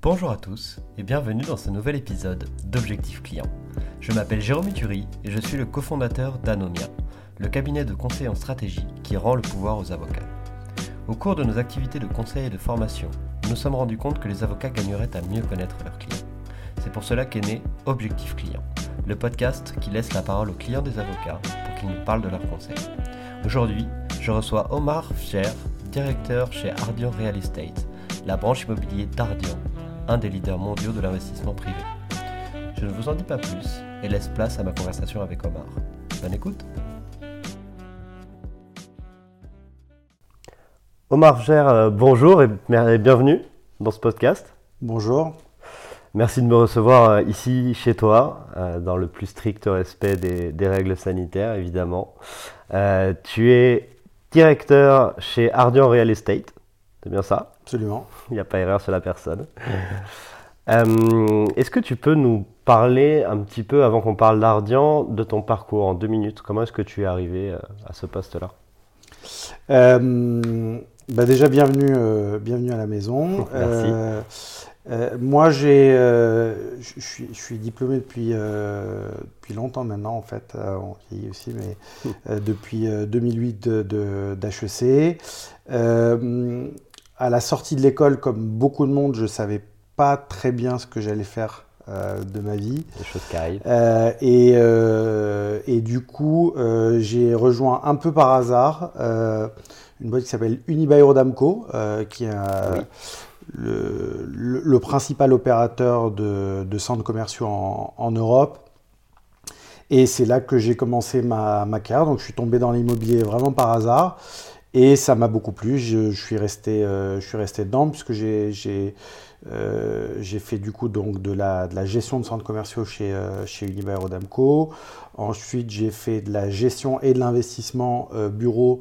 Bonjour à tous et bienvenue dans ce nouvel épisode d'Objectif Client. Je m'appelle Jérôme Ituri et je suis le cofondateur d'Anomia, le cabinet de conseil en stratégie qui rend le pouvoir aux avocats. Au cours de nos activités de conseil et de formation, nous nous sommes rendus compte que les avocats gagneraient à mieux connaître leurs clients. C'est pour cela qu'est né Objectif Client, le podcast qui laisse la parole aux clients des avocats pour qu'ils nous parlent de leurs conseils. Aujourd'hui, je reçois Omar Fcher, directeur chez Ardian Real Estate, la branche immobilier d'Ardian, un des leaders mondiaux de l'investissement privé. Je ne vous en dis pas plus et laisse place à ma conversation avec Omar. Bonne écoute Omar Fcher, euh, bonjour et bienvenue dans ce podcast. Bonjour. Merci de me recevoir euh, ici chez toi, euh, dans le plus strict respect des, règles sanitaires, évidemment. tu es directeur chez Ardian Real Estate, c'est bien ça Absolument. Il n'y a pas erreur sur la personne. est-ce que tu peux nous parler un petit peu, avant qu'on parle d'Ardian, de ton parcours en deux minutes? Comment est-ce que tu es arrivé à ce poste-là? Bah déjà, bienvenue, euh, bienvenue à la maison. Merci. Euh, euh, moi, j'ai, je suis, je suis diplômé depuis, depuis longtemps maintenant, en fait, on vieillit aussi, mais depuis 2008 d'HEC. De, à la sortie de l'école, comme beaucoup de monde, je ne savais pas très bien ce que j'allais faire de ma vie. Des choses qui arrivent. et, et, du coup, j'ai rejoint un peu par hasard une boîte qui s'appelle Unibail-Rodamco, euh, qui est euh, le, principal opérateur de, centres commerciaux en, Europe. Et c'est là que j'ai commencé ma, ma, carrière. Donc je suis tombé dans l'immobilier vraiment par hasard. Et ça m'a beaucoup plu. Je, suis resté, euh, je suis resté dedans puisque j'ai euh, j'ai fait du coup donc de la, de la gestion de centres commerciaux chez, euh, chez Unibail Rodamco. Ensuite, j'ai fait de la gestion et de l'investissement euh, bureau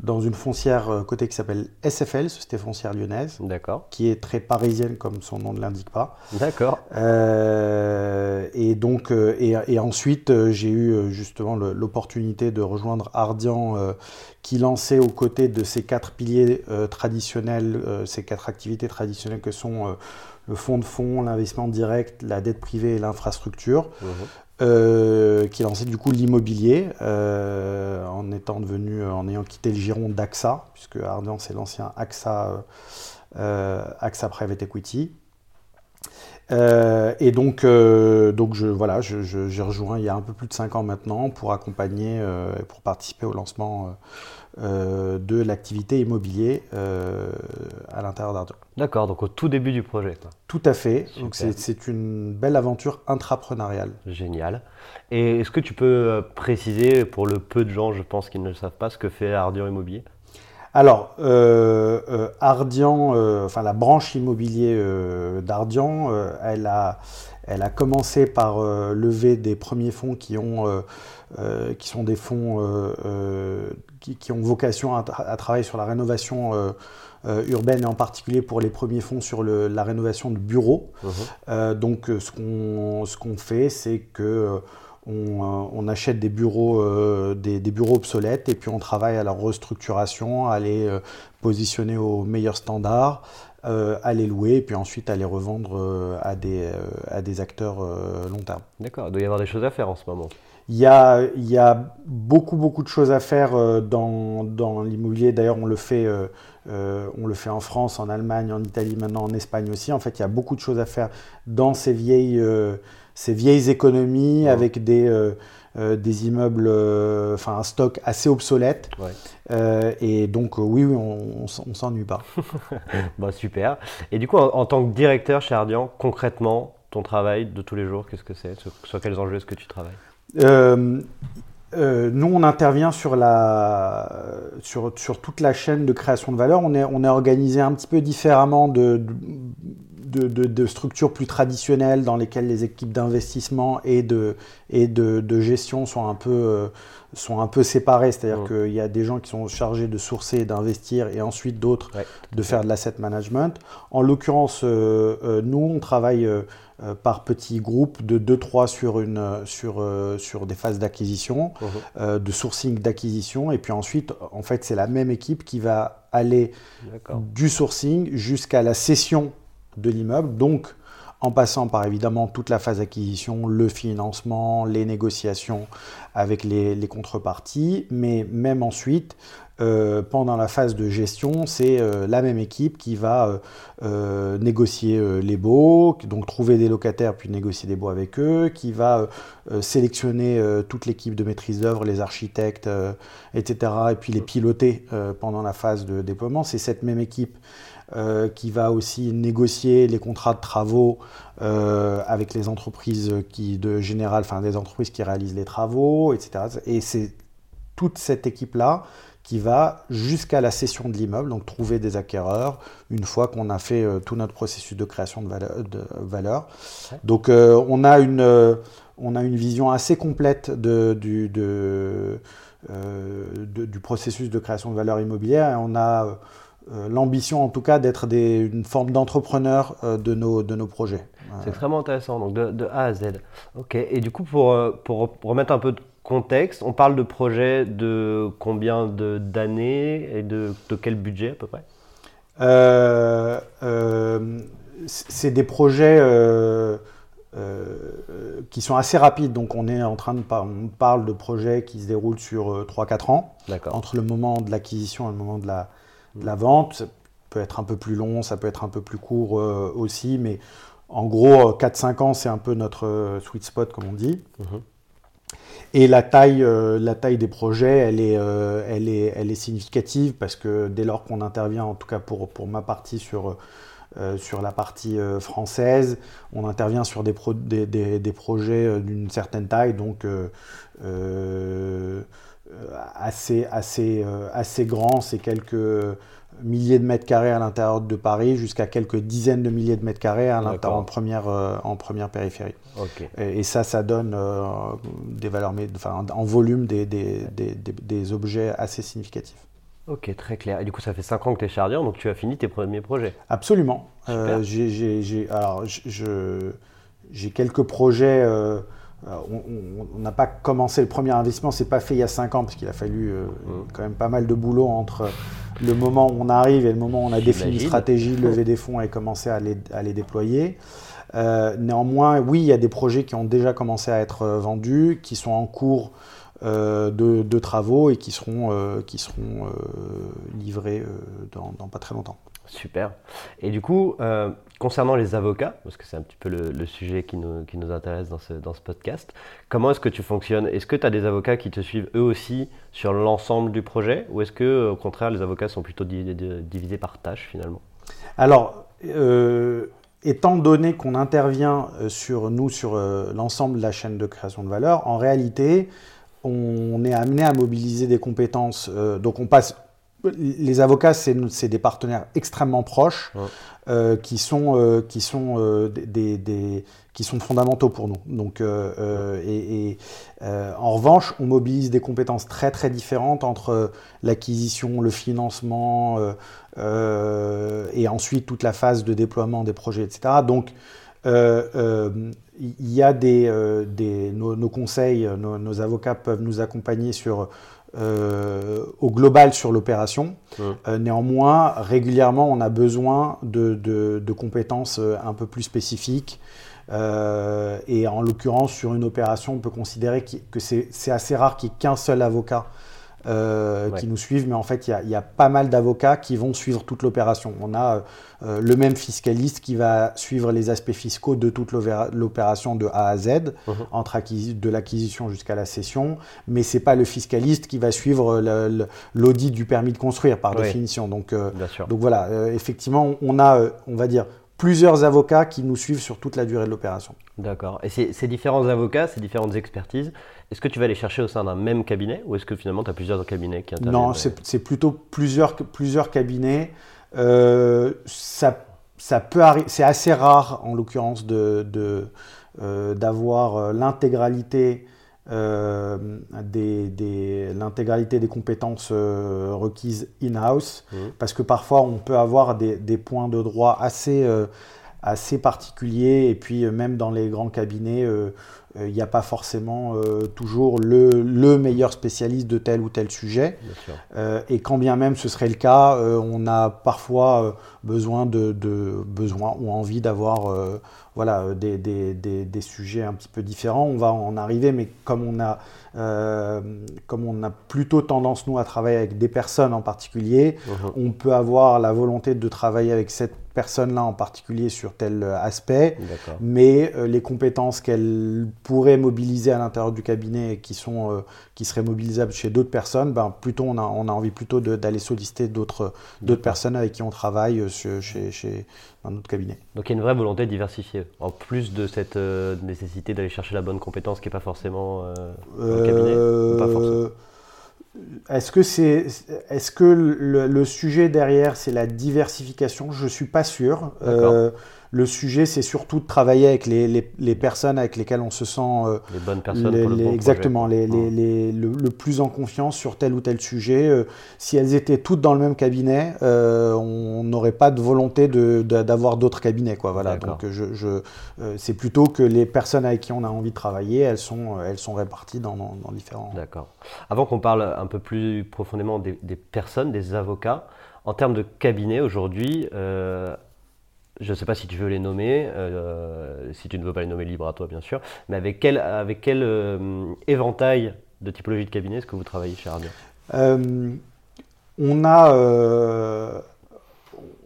dans une foncière côté qui s'appelle SFL, Société foncière lyonnaise. D'accord. Qui est très parisienne comme son nom ne l'indique pas. D'accord. et donc, et, et, ensuite, j'ai eu justement l'opportunité de rejoindre Ardian qui lançait aux côtés de ces quatre piliers traditionnels, ces quatre activités traditionnelles que sont le fonds de fonds, l'investissement direct, la dette privée et l'infrastructure, mhm. euh, qui lançait du coup l'immobilier euh, en étant devenu, en ayant quitté le giron d'AXA, puisque Ardian c'est l'ancien AXA, euh, AXA Private Equity. et donc, donc je, voilà, j'ai rejoint il y a un peu plus de 5 ans maintenant pour accompagner, pour participer au lancement euh, de l'activité immobilier euh, à l'intérieur d'Ardian. D'accord, donc au tout début du projet. Tout à fait. Donc c'est une belle aventure intrapreneuriale. Génial. Et est-ce que tu peux euh, préciser, pour le peu de gens, je pense, qui ne le savent pas, ce que fait Ardian Immobilier? Alors, Ardian, enfin la branche immobilier d'Ardian, elle, a, elle a commencé par lever des premiers fonds qui ont euh, qui sont des fonds euh, euh, qui, ont vocation à, travailler sur la rénovation urbaine et en particulier pour les premiers fonds sur la rénovation de bureaux. Mhm. donc ce qu'on ce qu'on fait, c'est que on, achète des bureaux, des, bureaux obsolètes et puis on travaille à leur restructuration, à les positionner aux meilleurs standards, à les louer et puis ensuite à les revendre à, des, à des acteurs long terme. D'accord, il doit y avoir des choses à faire en ce moment. Il y, a, il y a, beaucoup, beaucoup de choses à faire euh, dans, dans l'immobilier. D'ailleurs, on, le fait, euh, euh, on le fait en France, en Allemagne, en Italie, maintenant en Espagne aussi. En fait, il y a beaucoup de choses à faire dans ces vieilles, ces vieilles économies avec des, des immeubles, enfin un stock assez obsolète. et donc, oui, oui, on ne s'ennuie pas. bah, super. Et du coup, en, en, tant que directeur chez Ardian, concrètement, ton travail de tous les jours, qu'est-ce que c'est? Sur, sur quels enjeux est-ce que tu travailles? Euh, euh, nous, on intervient sur, la, sur, toute la chaîne de création de valeur. On est, on est organisé un petit peu différemment de, de, structures plus traditionnelles dans lesquelles les équipes d'investissement et, de, et de, gestion sont un peu, euh, sont un peu séparées. C'est-à-dire mmh. qu'il y a des gens qui sont chargés de sourcer, d'investir et ensuite d'autres de faire de l'asset management. En l'occurrence, nous, on travaille euh, par petits groupes de 2-3 sur, une, sur, euh, sur des phases d'acquisition, mhm. euh, de sourcing d'acquisition. Et puis ensuite, en fait, c'est la même équipe qui va aller du sourcing jusqu'à la cession de l'immeuble. Donc, en passant par évidemment toute la phase d'acquisition, le financement, les négociations avec les, les contreparties, mais même ensuite, euh, pendant la phase de gestion, c'est euh, la même équipe qui va euh, négocier les baux, donc trouver des locataires puis négocier des baux avec eux, qui va sélectionner toute l'équipe de maîtrise d'œuvre, les architectes, etc., et puis les piloter pendant la phase de déploiement. C'est cette même équipe qui va aussi négocier les contrats de travaux avec les entreprises qui, de général, enfin des entreprises qui réalisent les travaux, etc. Et c'est toute cette équipe-là qui va jusqu'à la cession de l'immeuble, donc trouver des acquéreurs une fois qu'on a fait euh, tout notre processus de création de valeur. Donc euh, on, a une, euh, on a une vision assez complète de, du, de, du processus de création de valeur immobilière et on a l'ambition en tout cas d'être une forme d'entrepreneur de, nos, de nos projets. C'est extrêmement intéressant, donc de, de, A à Z. Ok, et du coup pour, pour remettre un peu de contexte, on parle de projets de combien d'années et de, quel budget à peu près? Euh, euh, C'est des projets euh, qui sont assez rapides. Donc on est en train de on parle de projets qui se déroulent sur 3-4 ans. Entre le moment de l'acquisition et le moment de la, la, vente. Ça peut être un peu plus long, ça peut être un peu plus court aussi. Mais en gros, 4-5 ans, c'est un peu notre sweet spot, comme on dit. Mhm. Et la taille, euh, la taille des projets, elle est, euh, elle, est, elle est significative parce que dès lors qu'on intervient, en tout cas pour, pour ma partie sur, euh, sur la partie française, on intervient sur des, des, des, projets d'une certaine taille, donc assez, assez, assez grand, c'est quelques milliers de mètres carrés à l'intérieur de Paris jusqu'à quelques dizaines de milliers de mètres carrés à en première, euh, en première périphérie. Et, ça, ça donne euh, des valeurs, enfin, en volume des, des, des, des, objets assez significatifs. Ok, très clair. Et du coup, ça fait 5 ans que tu es chardier, donc tu as fini tes premiers projets Absolument. Euh, j'ai quelques projets euh, on n'a pas commencé le premier investissement, c'est pas fait il y a 5 ans, parce qu'il a fallu euh, mmh. quand même pas mal de boulot entre le moment où on arrive et le moment où on a défini une stratégie, lever des fonds et commencer à les, déployer. Euh, néanmoins, oui, il y a des projets qui ont déjà commencé à être vendus, qui sont en cours de, travaux et qui seront, qui seront livrés dans, pas très longtemps. Super. Et du coup, Concernant les avocats, parce que c'est un petit peu le, sujet qui nous, qui nous, intéresse dans ce, dans ce podcast, comment est-ce que tu fonctionnes? Est-ce que tu as des avocats qui te suivent eux aussi sur l'ensemble du projet ou est-ce que au contraire les avocats sont plutôt divisés par tâches finalement? Alors, euh, étant donné qu'on intervient euh, sur nous sur euh, l'ensemble de la chaîne de création de valeur, en réalité, on est amené à mobiliser des compétences. donc on passe les avocats, c'est des partenaires extrêmement proches euh, qui sont, euh, qui, sont, euh, des, qui sont fondamentaux pour nous. Donc, et, en revanche, on mobilise des compétences très très différentes entre l'acquisition, le financement et ensuite toute la phase de déploiement des projets, etc. Donc, il y a des, des nos, conseils, nos, nos, avocats peuvent nous accompagner sur euh, au global sur l'opération. Euh, néanmoins, régulièrement, on a besoin de, compétences euh, un peu plus spécifiques. et en l'occurrence, sur une opération, on peut considérer que c'est assez rare qu'il n'y ait qu'un seul avocat euh, qui nous suivent, mais en fait, il y, a pas mal d'avocats qui vont suivre toute l'opération. On a euh, le même fiscaliste qui va suivre les aspects fiscaux de toute l'opération de A à Z, mhm. entre de l'acquisition jusqu'à la cession, mais c'est pas le fiscaliste qui va suivre l'audit du permis de construire par définition. Donc, euh, donc voilà, effectivement, on a, on va dire, plusieurs avocats qui nous suivent sur toute la durée de l'opération. D'accord. Et ces, différents avocats, ces différentes expertises, est-ce que tu vas les chercher au sein d'un même cabinet ou est-ce que finalement tu as plusieurs cabinets qui interviennent Non, c'est plutôt plusieurs, plusieurs cabinets. Euh, ça, ça peut c'est assez rare en l'occurrence d'avoir de, euh, d'avoir euh, l'intégralité euh, des, l'intégralité des compétences euh, requises in-house, mmh. parce que parfois on peut avoir des, des points de droit assez, euh, assez particuliers, et puis même dans les grands cabinets, il n'y a pas forcément toujours le, le, meilleur spécialiste de tel ou tel sujet. et quand bien même ce serait le cas, on a parfois besoin, de, de, besoin ou envie d'avoir voilà, euh, des, des, des, sujets un petit peu différents. On va en arriver, mais comme on a, euh, comme on a plutôt tendance, nous, à travailler avec des personnes en particulier, uh-huh. on peut avoir la volonté de travailler avec cette personne-là en particulier sur tel aspect, mais euh, les compétences qu'elle pourrait mobiliser à l'intérieur du cabinet et qui, sont, qui seraient mobilisables chez d'autres personnes, ben, plutôt on a, on a envie plutôt d'aller solliciter d'autres personnes avec qui on travaille chez, chez, dans notre cabinet. Donc il y a une vraie volonté de diversifier, en plus de cette euh, nécessité d'aller chercher la bonne compétence qui n'est pas forcément euh, dans le cabinet euh, Est-ce que, c'est, est-ce que le, le, sujet derrière, c'est la diversification? Je ne suis pas sûr. Le sujet, c'est surtout de travailler avec les, les, personnes avec lesquelles on se sent. Euh, les bonnes personnes pour le bon Exactement, les, le, plus en confiance sur tel ou tel sujet. Euh, si elles étaient toutes dans le même cabinet, euh, on n'aurait pas de volonté d'avoir d'autres cabinets. Quoi, voilà. Donc, je, je c'est plutôt que les personnes avec qui on a envie de travailler, elles sont, elles sont réparties dans, dans, différents. D'accord. Avant qu'on parle un peu plus profondément des, des, personnes, des avocats, en termes de cabinet aujourd'hui, je ne sais pas si tu veux les nommer, euh, si tu ne veux pas les nommer, libre à toi bien sûr, mais avec quel, avec quel euh, éventail de typologie de cabinet est-ce que vous travaillez chez euh, On a,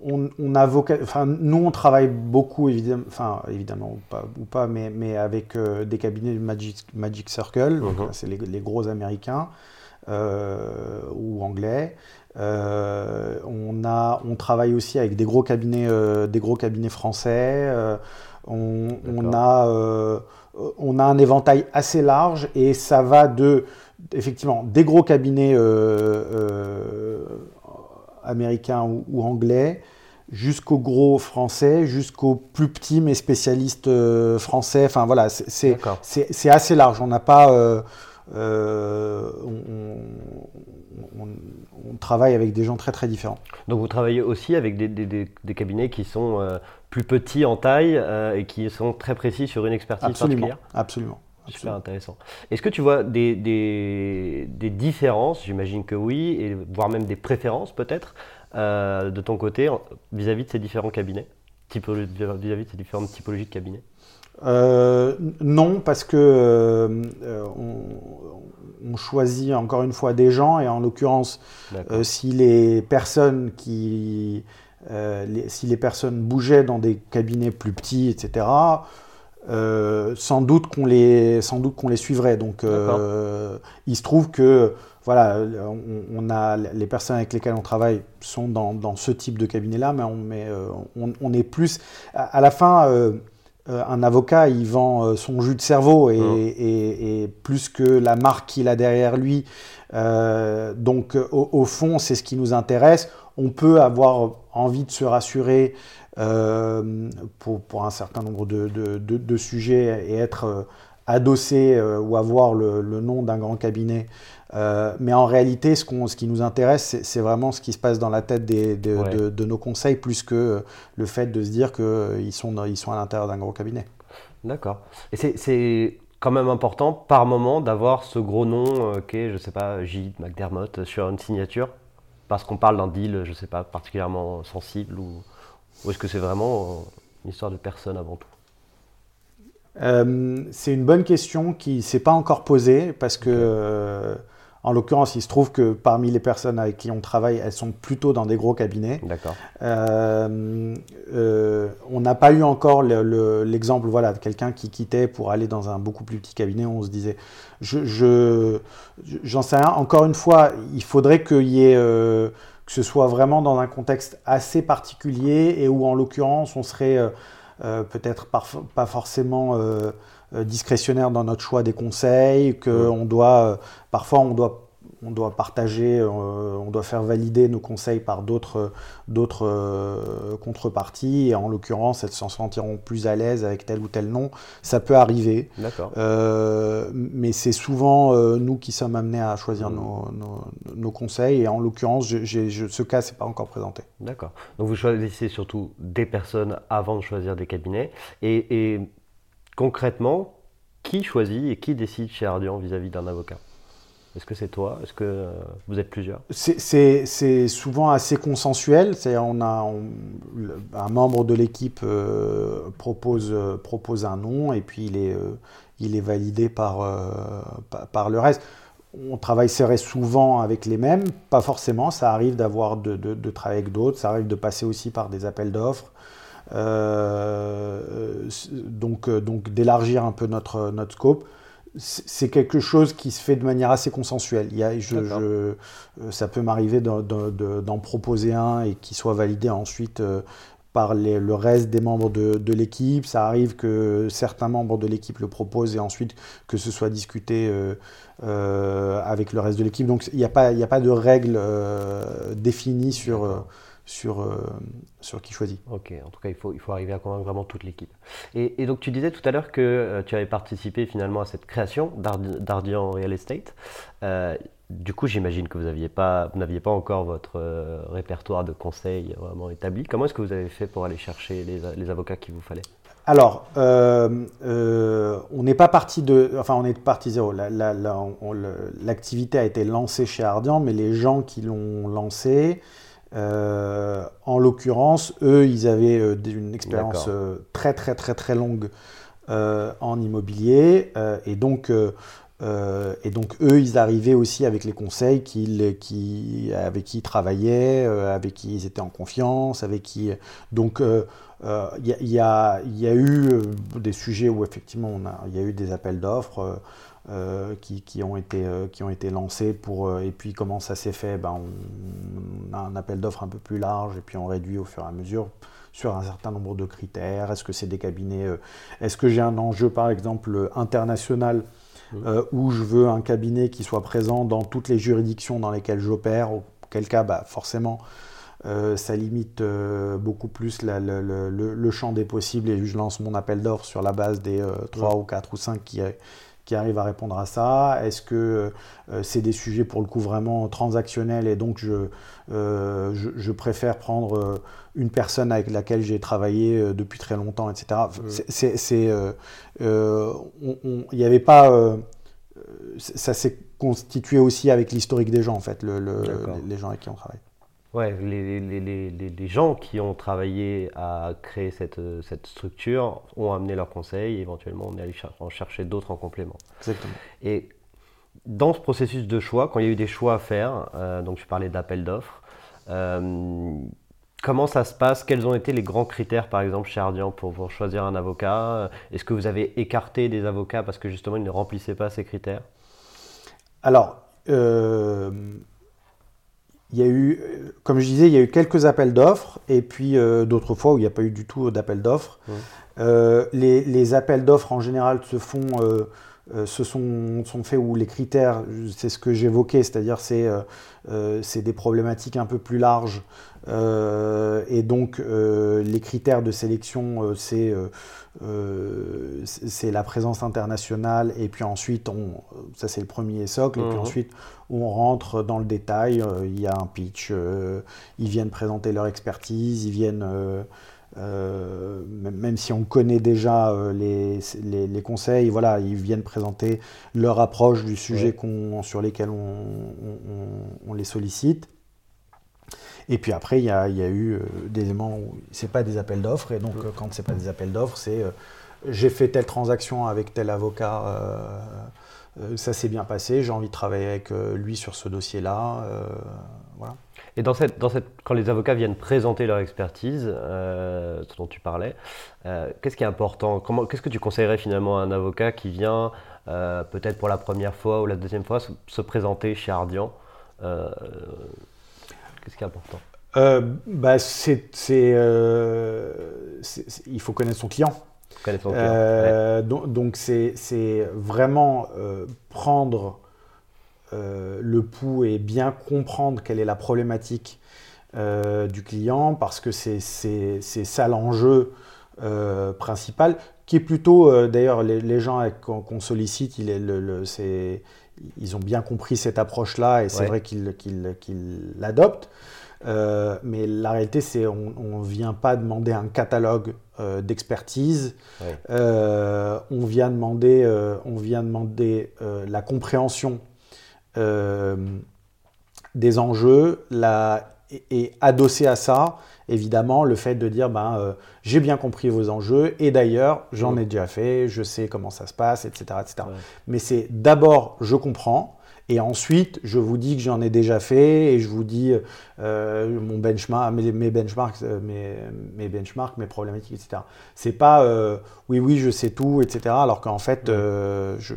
on, on, a enfin, nous on travaille beaucoup évidemment, enfin évidemment ou pas, ou pas mais, mais avec des cabinets du Magic, Magic Circle, mhm. c'est les, les, gros américains ou anglais. Euh, on, a, on travaille aussi avec des gros cabinets, euh, des gros cabinets français. Euh, on, a, on a un éventail assez large et ça va de, effectivement, des gros cabinets américains ou, anglais jusqu'aux gros français, jusqu'aux plus petits mais spécialistes français. Enfin voilà, c'est assez large. On n'a pas euh, on, travaille avec des gens très très différents. Donc vous travaillez aussi avec des, cabinets qui sont euh, plus petits en taille euh, et qui sont très précis sur une expertise absolument, particulière Absolument. Super intéressant. Est-ce que tu vois des, différences, j'imagine que oui, et voire même des préférences peut-être, de ton côté vis-à-vis de ces différents cabinets, vis-à-vis de ces différentes typologies de cabinets? Euh, non, parce que euh, on, choisit encore une fois des gens, et en l'occurrence, euh, si les personnes qui, si les personnes bougeaient dans des cabinets plus petits, etc. sans doute qu'on les, sans doute qu'on les suivrait. Donc, il se trouve que voilà, on, a les personnes avec lesquelles on travaille sont dans, dans ce type de cabinet-là, mais on, mais, on, on, est plus à, à la fin un avocat, il vend son jus de cerveau et, plus que la marque qu'il a derrière lui. donc, au, fond, c'est ce qui nous intéresse. On peut avoir envie de se rassurer pour, un certain nombre de, sujets et être adossé ou avoir le nom d'un grand cabinet euh, mais en réalité, ce, ce, qui nous intéresse, c'est vraiment ce qui se passe dans la tête des, de, nos conseils, plus que le fait de se dire qu'ils sont, ils sont à l'intérieur d'un gros cabinet. D'accord. Et c'est quand même important par moment d'avoir ce gros nom euh, qui est, je ne sais pas, J. McDermott sur une signature, parce qu'on parle d'un deal, je ne sais pas, particulièrement sensible, ou, ou est-ce que c'est vraiment une histoire de personne avant tout? Euh, c'est une bonne question qui ne s'est pas encore posée parce que en l'occurrence, il se trouve que parmi les personnes avec qui on travaille, elles sont plutôt dans des gros cabinets. D'accord. Euh, euh, on n'a pas eu encore l'exemple voilà, de quelqu'un qui quittait pour aller dans un beaucoup plus petit cabinet. On se disait, je, j'en sais rien. Encore une fois, il faudrait qu'il y ait, euh, que ce soit vraiment dans un contexte assez particulier et où, en l'occurrence, on serait peut-être pas forcément discrétionnaire dans notre choix des conseils, que on doit, euh, parfois on doit, on doit partager, euh, on doit faire valider nos conseils par d'autres, contreparties, et en l'occurrence, elles s'en sentiront plus à l'aise avec tel ou tel nom. Ça peut arriver, mais c'est souvent nous qui sommes amenés à choisir mmh. nos, nos, conseils, et en l'occurrence, ce cas s'est pas encore présenté. D'accord. Donc vous choisissez surtout des personnes avant de choisir des cabinets, et, et concrètement, qui choisit et qui décide chez Ardian vis-à-vis d'un avocat? Est-ce que c'est toi? Est-ce que euh, vous êtes plusieurs? C'est souvent assez consensuel. On a un membre de l'équipe euh, propose, euh, propose un nom et puis il est, il est validé par, par le reste. On travaille souvent avec les mêmes, pas forcément. Ça arrive d'avoir de, de, de, travailler avec d'autres. Ça arrive de passer aussi par des appels d'offres. Euh, donc, euh, donc d'élargir un peu notre, notre scope c'est quelque chose qui se fait de manière assez consensuelle. Il y a, je, euh, ça peut m'arriver d'en proposer un et qu'il soit validé ensuite par les, le reste des membres de, de l'équipe. Ça arrive que certains membres de l'équipe le proposent et ensuite que ce soit discuté avec le reste de l'équipe. Donc il n'y a, pas, a pas de règles définies sur sur, euh, sur qui choisit. Ok, en tout cas, il faut, il faut arriver à convaincre vraiment toute l'équipe. Et, donc, tu disais tout à l'heure que euh, tu avais participé finalement à cette création d'Ardian Real Estate. Euh, du coup, j'imagine que vous n'aviez pas, pas encore votre répertoire de conseils vraiment établi. Comment est-ce que vous avez fait pour aller chercher les, les avocats qu'il vous fallait? Alors, on n'est pas parti de, enfin, on est parti zéro. L'activité a été lancée chez Ardian, mais les gens qui l'ont lancée euh, en l'occurrence, eux, ils avaient euh, une expérience euh, très très très très longue en immobilier et donc et donc eux, ils arrivaient aussi avec les conseils qui, avec qui ils travaillaient, avec qui ils étaient en confiance, avec qui donc il y, y, a, eu des sujets où effectivement il y a eu des appels d'offres. Euh, qui, qui, ont été, euh, qui ont été lancés pour, euh, et puis comment ça s'est fait ben, on, a un appel d'offres un peu plus large et puis on réduit au fur et à mesure sur un certain nombre de critères. Est-ce que c'est des cabinets Est-ce que j'ai un enjeu par exemple international mmh. où je veux un cabinet qui soit présent dans toutes les juridictions dans lesquelles j'opère Auquel cas, bah, forcément, ça limite beaucoup plus le, champ des possibles et je lance mon appel d'offres sur la base des 3 mmh. ou 4 ou 5 qui, qui arrive à répondre à ça Est-ce que euh, c'est des sujets pour le coup vraiment transactionnels et donc je, euh, je, préfère prendre euh, une personne avec laquelle j'ai travaillé depuis très longtemps, etc. Il n'y avait pas, ça s'est constitué aussi avec l'historique des gens en fait, le, les gens avec qui on travaille. Ouais, les, les, les, les, gens qui ont travaillé à créer cette, cette structure ont amené leurs conseils et éventuellement on est allé en chercher d'autres en complément. Exactement. Et dans ce processus de choix, quand il y a eu des choix à faire, euh, donc je parlais d'appel d'offres, euh, comment ça se passe? Quels ont été les grands critères par exemple chez Ardian pour, pour choisir un avocat? Est-ce que vous avez écarté des avocats parce que justement ils ne remplissaient pas ces critères? Alors, euh, il y a eu, comme je disais, il y a eu quelques appels d'offres, et puis d'autres fois où il n'y a pas eu du tout d'appels d'offres. Les, les, appels d'offres en général se font euh, se sont, sont, faits où les critères, c'est ce que j'évoquais, c'est-à-dire c'est euh, euh, des problématiques un peu plus larges. et donc les critères de sélection, c'est c'est la présence internationale, et puis ensuite, on, ça c'est le premier socle, et puis mhm. ensuite on rentre dans le détail, il y a un pitch, ils viennent présenter leur expertise, ils viennent euh, même si on connaît déjà euh, les, les, conseils, voilà, ils viennent présenter leur approche du sujet sur lesquels on, les sollicite. Et puis après, il y a, y a, eu euh, des éléments où c'est pas des appels d'offres, et donc quand c'est pas des appels d'offres, c'est j'ai fait telle transaction avec tel avocat, ça s'est bien passé, j'ai envie de travailler avec lui sur ce dossier-là, voilà. Et dans cette, dans cette, quand les avocats viennent présenter leur expertise, euh, ce dont tu parlais, euh, qu'est-ce qui est important? Qu'est-ce que tu conseillerais finalement à un avocat qui vient euh, peut-être pour la première fois ou la deuxième fois se, présenter chez Ardian Qu'est-ce qui est important bah, c'est, il faut connaître son client. Connaître son client. Donc, donc c'est, vraiment prendre euh, le pouls et bien comprendre quelle est la problématique euh, du client, parce que c'est ça l'enjeu euh, principal, qui est plutôt, d'ailleurs, les, gens qu'on sollicite, il est le, ils ont bien compris cette approche-là et c'est vrai qu'ils l'adoptent. mais la réalité, c'est on ne vient pas demander un catalogue d'expertise. on vient demander, on vient demander la compréhension euh, des enjeux la, et, adossé à ça, évidemment, le fait de dire ben, euh, j'ai bien compris vos enjeux et d'ailleurs j'en ai déjà fait, je sais comment ça se passe, etc. etc. Mais c'est d'abord je comprends, et ensuite, je vous dis que j'en ai déjà fait et je vous dis euh, mon benchmark, mes, benchmarks, euh, mes, mes, benchmarks, mes problématiques, etc. C'est pas euh, oui, oui, je sais tout, etc. Alors qu'en fait, je,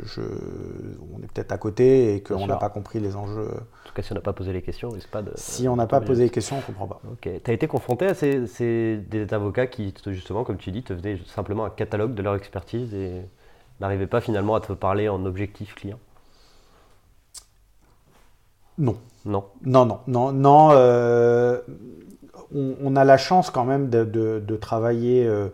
on est peut-être à côté et qu'on n'a pas compris les enjeux. En tout cas, si on n'a pas posé les questions, c'est pas de. Si on n'a pas posé les questions, on ne comprend pas. Ok. Tu as été confronté à ces, ces, des avocats qui, justement, comme tu dis, te faisaient simplement un catalogue de leur expertise et n'arrivaient pas finalement à te parler en objectif client? Non. Non. Non, non, non, non. Euh, on, a la chance quand même de, travailler euh,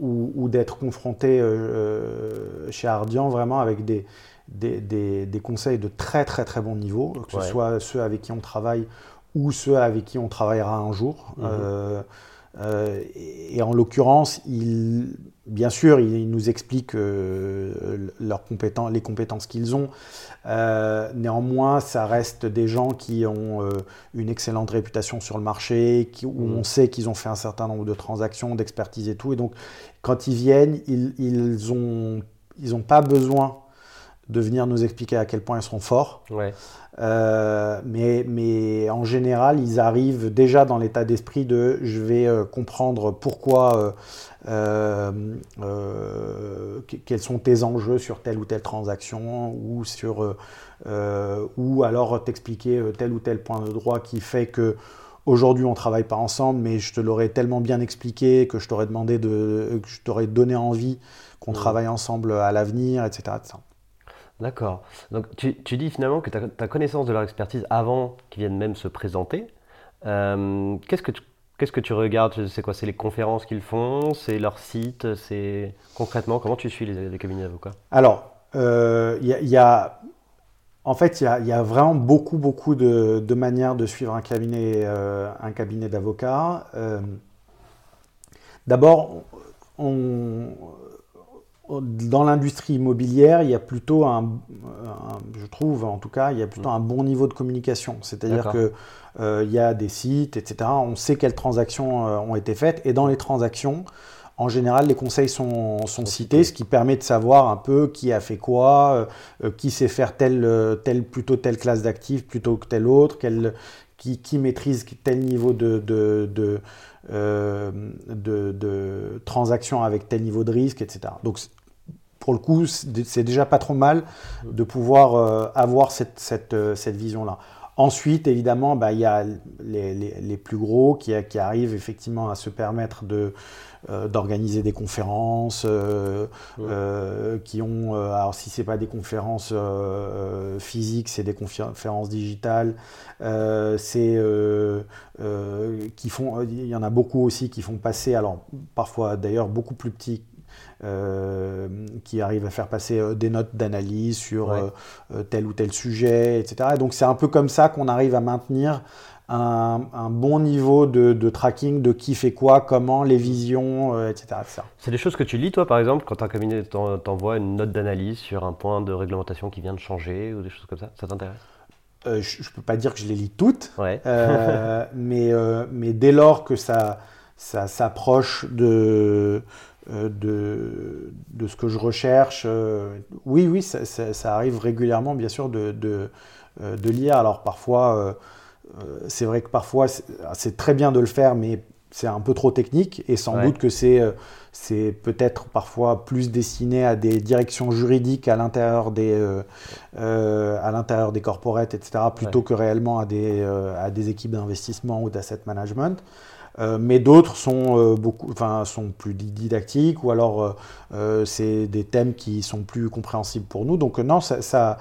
ou, d'être confronté euh, chez Ardian vraiment avec des, des, conseils de très très très bon niveau, que ce soit ceux avec qui on travaille ou ceux avec qui on travaillera un jour. Mhm. et, en l'occurrence, il, bien sûr, il, nous explique leurs compétences, les compétences qu'ils ont, euh, néanmoins, ça reste des gens qui ont euh, une excellente réputation sur le marché, qui, où mm. on sait qu'ils ont fait un certain nombre de transactions, d'expertise et tout. Et donc, quand ils viennent, ils, ils ont ils n'ont pas besoin de venir nous expliquer à quel point ils sont forts. Ouais. Euh, mais, mais en général, ils arrivent déjà dans l'état d'esprit de je vais comprendre pourquoi euh, euh, quels sont tes enjeux sur telle ou telle transaction ou sur euh, ou alors t'expliquer tel ou tel point de droit qui fait que Aujourd'hui, on travaille pas ensemble, mais je te l'aurais tellement bien expliqué que je t'aurais demandé de, que je t'aurais donné envie qu'on mmh. travaille ensemble à l'avenir, etc. D'accord. Donc, tu, dis finalement que tu as, connaissance de leur expertise avant qu'ils viennent même se présenter. Qu'est-ce que tu que tu regardes? C'est quoi C'est les conférences qu'ils font C'est leur site C'est concrètement comment tu suis les, cabinets d'avocats? Alors, il euh, y, en fait, il y, a, vraiment beaucoup, beaucoup de, manières de suivre un cabinet, euh, cabinet d'avocats. Euh, d'abord, dans l'industrie immobilière, il y a plutôt un, je trouve en tout cas, il y a plutôt un bon niveau de communication. C'est-à-dire que euh, il y a des sites, etc. On sait quelles transactions euh, ont été faites. Et dans les transactions, en général, les conseils sont, sont cités, ce qui permet de savoir un peu qui a fait quoi, euh, qui sait faire telle, telle, plutôt telle classe d'actifs plutôt que telle autre, qui, qui, maîtrise tel niveau de, de, de, de, transaction avec tel niveau de risque, etc. Donc, pour le coup, c'est déjà pas trop mal de pouvoir avoir cette, cette, cette vision-là. ensuite, évidemment, bah, il y a les, les- les plus gros qui, qui arrivent effectivement à se permettre de, euh, d'organiser des conférences, euh, euh, qui ont, euh, alors si c'est pas des conférences euh, physiques, c'est des conférences digitales, euh, c'est euh, euh, qui font, il y en a beaucoup aussi qui font passer, alors parfois d'ailleurs beaucoup plus petits. Euh, qui arrivent à faire passer euh, des notes d'analyse sur Ouais. euh, tel ou tel sujet, etc. Et donc c'est un peu comme ça qu'on arrive à maintenir un, un bon niveau de, de tracking de qui fait quoi, comment, les visions, euh, etc.. C'est des choses que tu lis, toi, par exemple, quand un cabinet t'en- t'envoie une note d'analyse sur un point de réglementation qui vient de changer ou des choses comme ça? Ça t'intéresse? Euh, je ne peux pas dire que je les lis toutes, Ouais. euh, mais, mais dès lors que ça, ça s'approche de, de, de ce que je recherche, euh, oui, oui, ça, ça- ça arrive régulièrement, bien sûr, de, de, euh, de lire. Alors parfois, euh, euh, c'est vrai que parfois, c'est c'est très bien de le faire, mais c'est un peu trop technique, et sans Ouais. doute que c'est euh, c'est peut-être parfois plus destiné à des directions juridiques à l'intérieur des, euh, euh, à l'intérieur des corporates, etc., plutôt que réellement à des, euh, à des équipes d'investissement ou d'asset management. Euh, mais d'autres sont, euh, beaucoup, enfin, sont plus di- didactiques ou alors euh, euh, c'est des thèmes qui sont plus compréhensibles pour nous. Donc euh, non, ça, ça,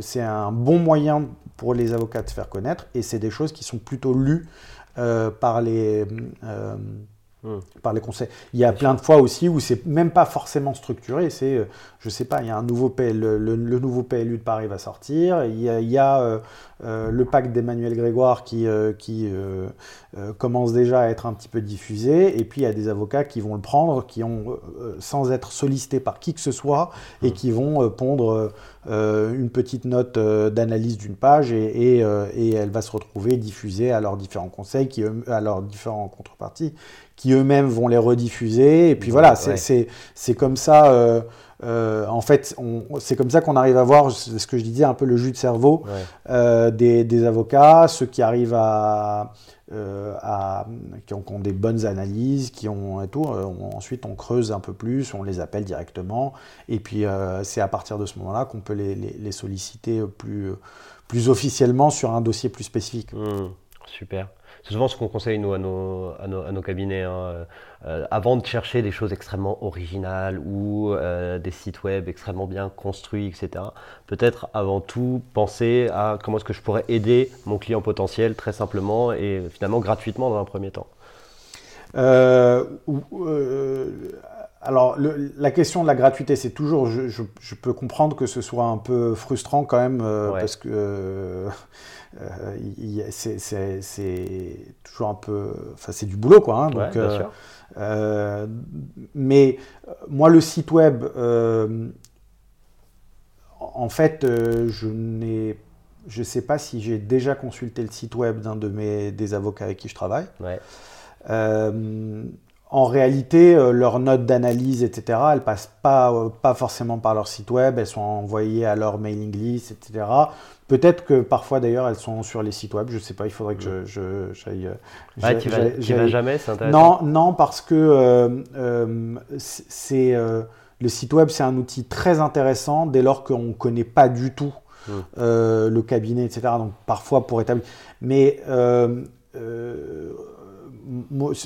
c'est- un bon moyen pour les avocats de se faire connaître et c'est des choses qui sont plutôt lues par les... Hmm. par les conseils. Il y a plein de fois aussi où c'est même pas forcément structuré. C'est, euh, je sais pas, il y a un nouveau le, nouveau PLU de Paris va sortir. Il y a, il y a, euh, euh, le pacte d'Emmanuel Grégoire qui, qui commence déjà à être un petit peu diffusé. Et puis il y a des avocats qui vont le prendre, qui ont, sans être sollicités par qui que ce soit, et qui vont pondre une petite note d'analyse d'une page et, et, et elle va se retrouver diffusée à leurs différents conseils, qui, à leurs différents contreparties, qui eux-mêmes vont les rediffuser. Et puis voilà, c'est Ouais. c'est- comme ça. euh, euh, en fait, c'est comme ça qu'on arrive à voir, c'est ce que je disais, un peu le jus de cerveau Ouais. euh, des, des avocats, ceux qui arrivent à, à- qui, ont, qui ont des bonnes analyses, qui ont et tout. on- ensuite, on creuse un peu plus, on les appelle directement, et puis c'est à partir de ce moment-là qu'on peut les, les- les solliciter plus, plus officiellement sur un dossier plus spécifique. Hmm, super. C'est souvent ce qu'on conseille, nous, à nos, à nos, à nos cabinets. hein, euh, avant de chercher des choses extrêmement originales ou euh, des sites web extrêmement bien construits, etc., peut-être avant tout penser à comment est-ce que je pourrais aider mon client potentiel très simplement et finalement gratuitement dans un premier temps. Euh, alors, le- la question de la gratuité, c'est toujours, je, je- je peux comprendre que ce soit un peu frustrant quand même, euh, Ouais. parce que euh, euh, c'est- toujours un peu, enfin c'est du boulot quoi. hein, Ouais, donc, bien sûr. mais moi, le site web, en fait, je n'ai, je sais pas si j'ai déjà consulté le site web d'un de mes des avocats avec qui je travaille. Ouais. Euh, en réalité, euh, leurs notes d'analyse, etc., elles passent pas, euh, pas forcément par leur site web, elles sont envoyées à leur mailing list, etc. Peut-être que parfois d'ailleurs elles sont sur les sites web, je sais pas, il faudrait que je, je- j'aille. tu vas, tu vas jamais, c'est intéressant. non, non, parce que euh, c'est le site web, c'est un outil très intéressant dès lors qu'on ne connaît pas du tout Mm. euh, le cabinet, etc. Donc parfois pour établir. Mais euh, euh, moi, c'est-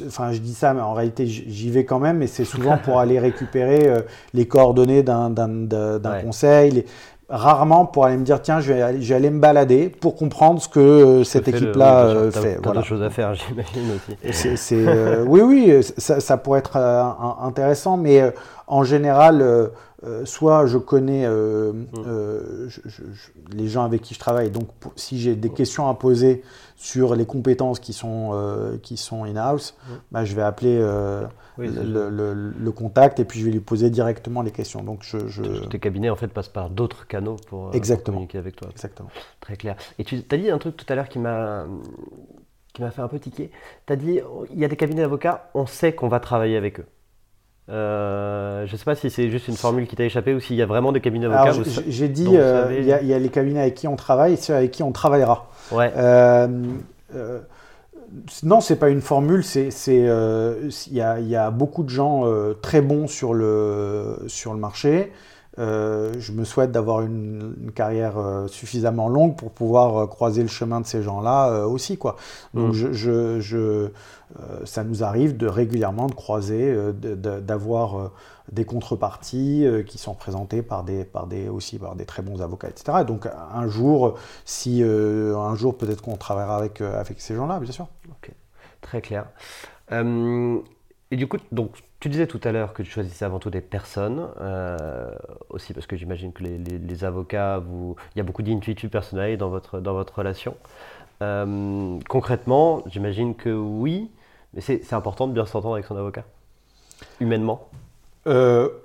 enfin, je dis ça, mais en réalité, j'y vais quand même, mais c'est souvent pour aller récupérer euh, les coordonnées d'un Ouais. conseil. les- Rarement pour aller me dire, tiens, je vais aller, je vais aller me balader pour comprendre ce que euh, cette Fait le- équipe-là oui, euh, t'as- fait. T'as Voilà. choses à faire, j'imagine aussi. C'est- euh, oui, oui, ça, ça pourrait être euh, intéressant, mais en général, euh, euh, soit je connais euh, euh, je- je- je- les gens avec qui je travaille, donc pour- si j'ai des questions à poser sur les compétences qui sont, euh, qui sont in-house, bah, je vais appeler euh, Oui, le, le- le contact et puis je vais lui poser directement les questions. Donc je, tes cabinets en fait passent par d'autres canaux pour, euh, communiquer avec toi. Exactement. Très clair. Et tu as dit un truc tout à l'heure qui m'a qui m'a fait un peu tiquer. Tu as dit il y a des cabinets d'avocats, on sait qu'on va travailler avec eux. Euh, je ne sais pas si c'est juste une formule qui t'a échappé ou s'il y a vraiment des cabinets vous j'ai dit, euh, savez- il y, a- il y a les cabinets avec qui on travaille et ceux avec qui on travaillera. Ouais. Euh, euh, non, c'est pas une formule. Il y, y a beaucoup de gens très bons sur le sur le marché. Je me souhaite d'avoir une, carrière suffisamment longue pour pouvoir croiser le chemin de ces gens-là aussi. Quoi. Donc mm. je, je, ça nous arrive de régulièrement de croiser, d'avoir des contreparties qui sont présentées par des, par des, aussi par des très bons avocats, etc. Donc un jour, si un jour peut-être qu'on travaillera avec, avec ces gens-là, bien sûr. Ok, très clair. Euh, et du coup, donc, tu disais tout à l'heure que tu choisissais avant tout des personnes, euh, aussi parce que j'imagine que les, avocats, vous, il y a beaucoup d'intuitu personnel dans votre, dans votre relation. Euh, concrètement, j'imagine que oui, mais c'est important de bien s'entendre avec son avocat, humainement.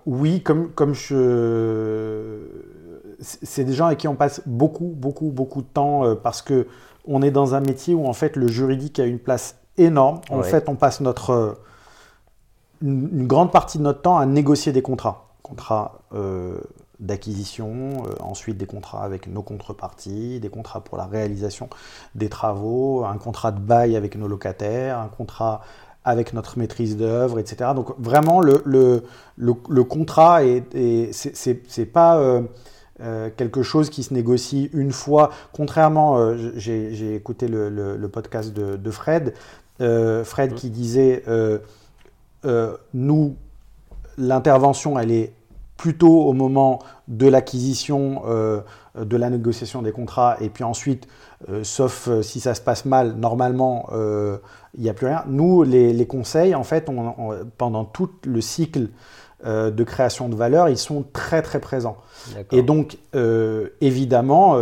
oui, comme, comme je. C'est des gens avec qui on passe beaucoup, beaucoup, beaucoup de temps parce que on est dans un métier où en fait le juridique a une place énorme. En fait, on passe notre, une, grande partie de notre temps à négocier des contrats. Contrats euh, d'acquisition, euh, ensuite des contrats avec nos contreparties, des contrats pour la réalisation des travaux, un contrat de bail avec nos locataires, un contrat avec notre maîtrise d'œuvre, etc. Donc vraiment, le, le, le, contrat, est, c'est pas... Euh, quelque chose qui se négocie une fois. Contrairement, j'ai écouté le, podcast de, de Fred, Fred qui disait euh, euh, nous, l'intervention, elle est plutôt au moment de l'acquisition, de la négociation des contrats, et puis ensuite, sauf si ça se passe mal, normalement, il n'y a plus rien. Nous, les, conseils, en fait, pendant tout le cycle de création de valeur, ils sont très très présents. Et donc, évidemment,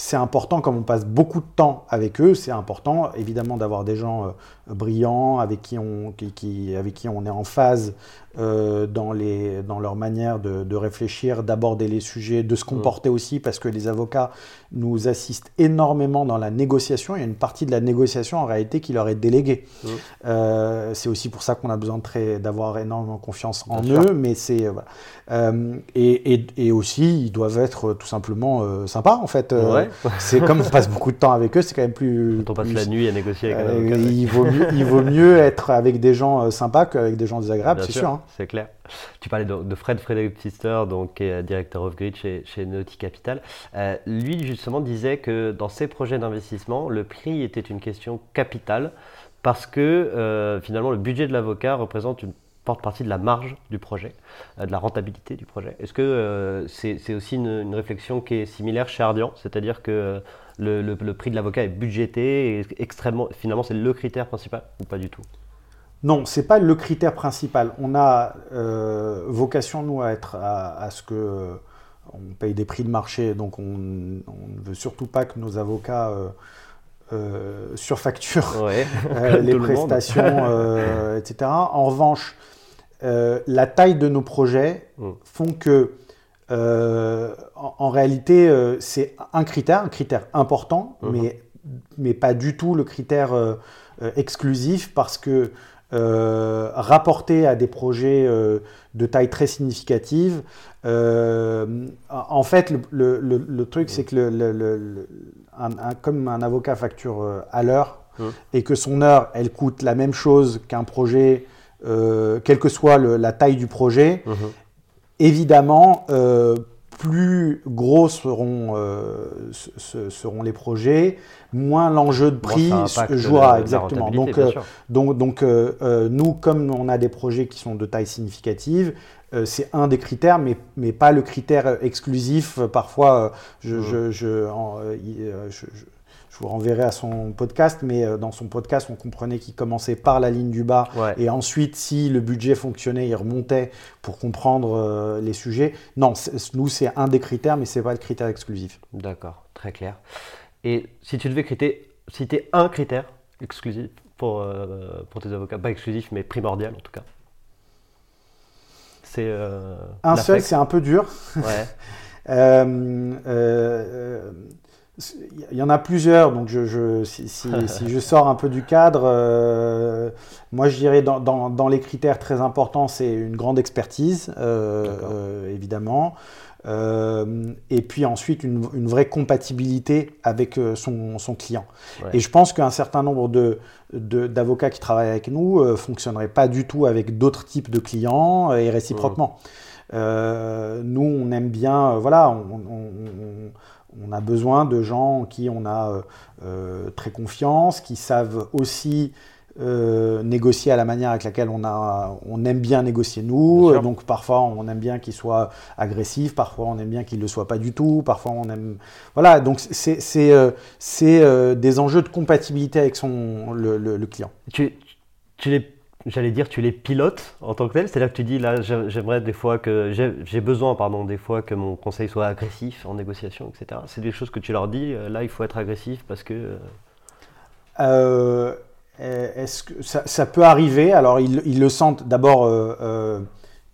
c'est important, comme on passe beaucoup de temps avec eux, c'est important évidemment d'avoir des gens euh, brillants avec qui, on, qui, avec qui on est en phase euh, dans, les, dans leur manière de, réfléchir, d'aborder les sujets, de se mm. comporter aussi, parce que les avocats nous assistent énormément dans la négociation. Il y a une partie de la négociation en réalité qui leur est déléguée. Mm. Euh, c'est aussi pour ça qu'on a besoin d'avoir énormément confiance en eux, mais c'est euh, et, et, aussi ils doivent être tout simplement sympas en fait. c'est comme on passe beaucoup de temps avec eux, c'est quand même plus. Quand on passe la nuit à négocier avec un avocat. Il vaut, mieux, il vaut mieux être avec des gens sympas qu'avec des gens désagréables, c'est sûr. Hein c'est clair. Tu parlais de, Fred Frédéric Pfister, donc, qui est directeur of grid chez, chez Naughty Capital. Euh, lui, justement, disait que dans ses projets d'investissement, le prix était une question capitale parce que euh, finalement, le budget de l'avocat représente une porte partie de la marge du projet, euh, de la rentabilité du projet. Est-ce que c'est aussi une, réflexion qui est similaire chez Ardian, c'est-à-dire que le, le, prix de l'avocat est budgété et extrêmement, finalement, c'est le critère principal ou pas du tout? Non, ce n'est pas le critère principal. On a euh, vocation, nous, à être à, ce que euh, on paye des prix de marché, donc on, ne veut surtout pas que nos avocats euh, surfacturent les prestations, etc. En revanche, la taille de nos projets mm. font que, en, réalité, c'est un critère, un critère important, mm-hmm. mais, mais pas du tout le critère exclusif parce que euh, rapporté à des projets euh, de taille très significative. Euh, en fait, le, truc, c'est que le, comme un avocat facture à l'heure et que son heure, elle coûte la même chose qu'un projet, quelle que soit la taille du projet, évidemment, plus gros seront, seront les projets, moins l'enjeu de prix jouera exactement. Donc, euh, donc, donc euh, euh, nous, comme on a des projets qui sont de taille significative, c'est un des critères, mais, mais pas le critère exclusif. Parfois, je, mmh. je, je, je, vous renverrai à son podcast, mais dans son podcast, on comprenait qu'il commençait par la ligne du bas et ensuite, si le budget fonctionnait, il remontait pour comprendre les sujets. Non, nous, c'est un des critères, mais ce n'est pas le critère exclusif. D'accord, très clair. Et si tu devais citer un critère exclusif pour, euh, pour tes avocats, pas exclusif mais primordial en tout cas, c'est. Euh, un seul, c'est un peu dur. Ouais. Euh, il y en a plusieurs, donc je, si, je sors un peu du cadre, moi je dirais dans, dans, les critères très importants, c'est une grande expertise, évidemment. Euh, et puis ensuite une, vraie compatibilité avec euh, son, client. Et je pense qu'un certain nombre d'avocats de, qui travaillent avec nous ne euh, fonctionneraient pas du tout avec d'autres types de clients et récipiproquement. nous, on aime bien, voilà, on, a besoin de gens en qui on a très confiance, qui savent aussi euh, négocier à la manière avec laquelle on, a, on aime bien négocier nous. donc parfois on aime bien qu'il soit agressif, parfois on aime bien qu'il ne le soit pas du tout, parfois on aime... Voilà, donc c'est euh, euh, des enjeux de compatibilité avec son, le, client. Tu, tu les j'allais dire, tu les pilotes en tant que tel C'est-à-dire que tu dis, là, j'aimerais des fois que, j'ai besoin, pardon, des fois que mon conseil soit agressif en négociation, etc. C'est des choses que tu leur dis, là, il faut être agressif parce que... Euh, euh, est-ce que ça, peut arriver? Alors, ils, le sentent. D'abord, euh, euh,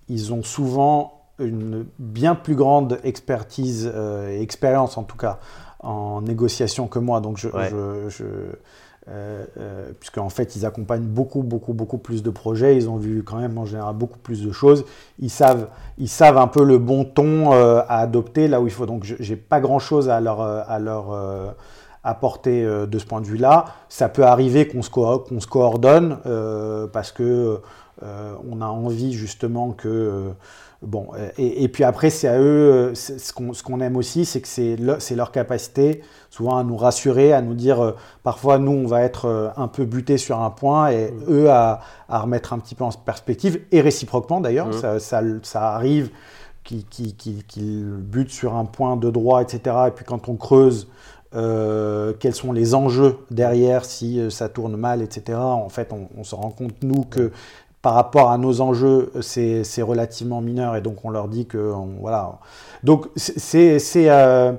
ils ont souvent une bien plus grande expertise et expérience, en tout cas, en négociation que moi. Donc, je, puisque en fait, ils accompagnent beaucoup, beaucoup, beaucoup plus de projets. Ils ont vu quand même en général beaucoup plus de choses. Ils savent, ils savent un peu le bon ton à adopter là où il faut. Donc, j'ai pas grand chose à leur, à leur apporter euh, de ce point de vue-là. Ça peut arriver qu'on se, coordonne euh, parce que euh, on a envie justement que bon et, puis après c'est à eux ce qu'on, aime aussi c'est que c'est, leur capacité souvent à nous rassurer à nous dire parfois nous on va être un peu buté sur un point et mmh. eux à, à, remettre un petit peu en perspective et réciproquement d'ailleurs mmh. ça, ça, arrive qu'ils, qu'ils, butent sur un point de droit etc et puis quand on creuse euh, quels sont les enjeux derrière si euh, ça tourne mal, etc. En fait, on, se rend compte, nous, que par rapport à nos enjeux, c'est relativement mineur et donc on leur dit que. voilà. Donc, c'est euh,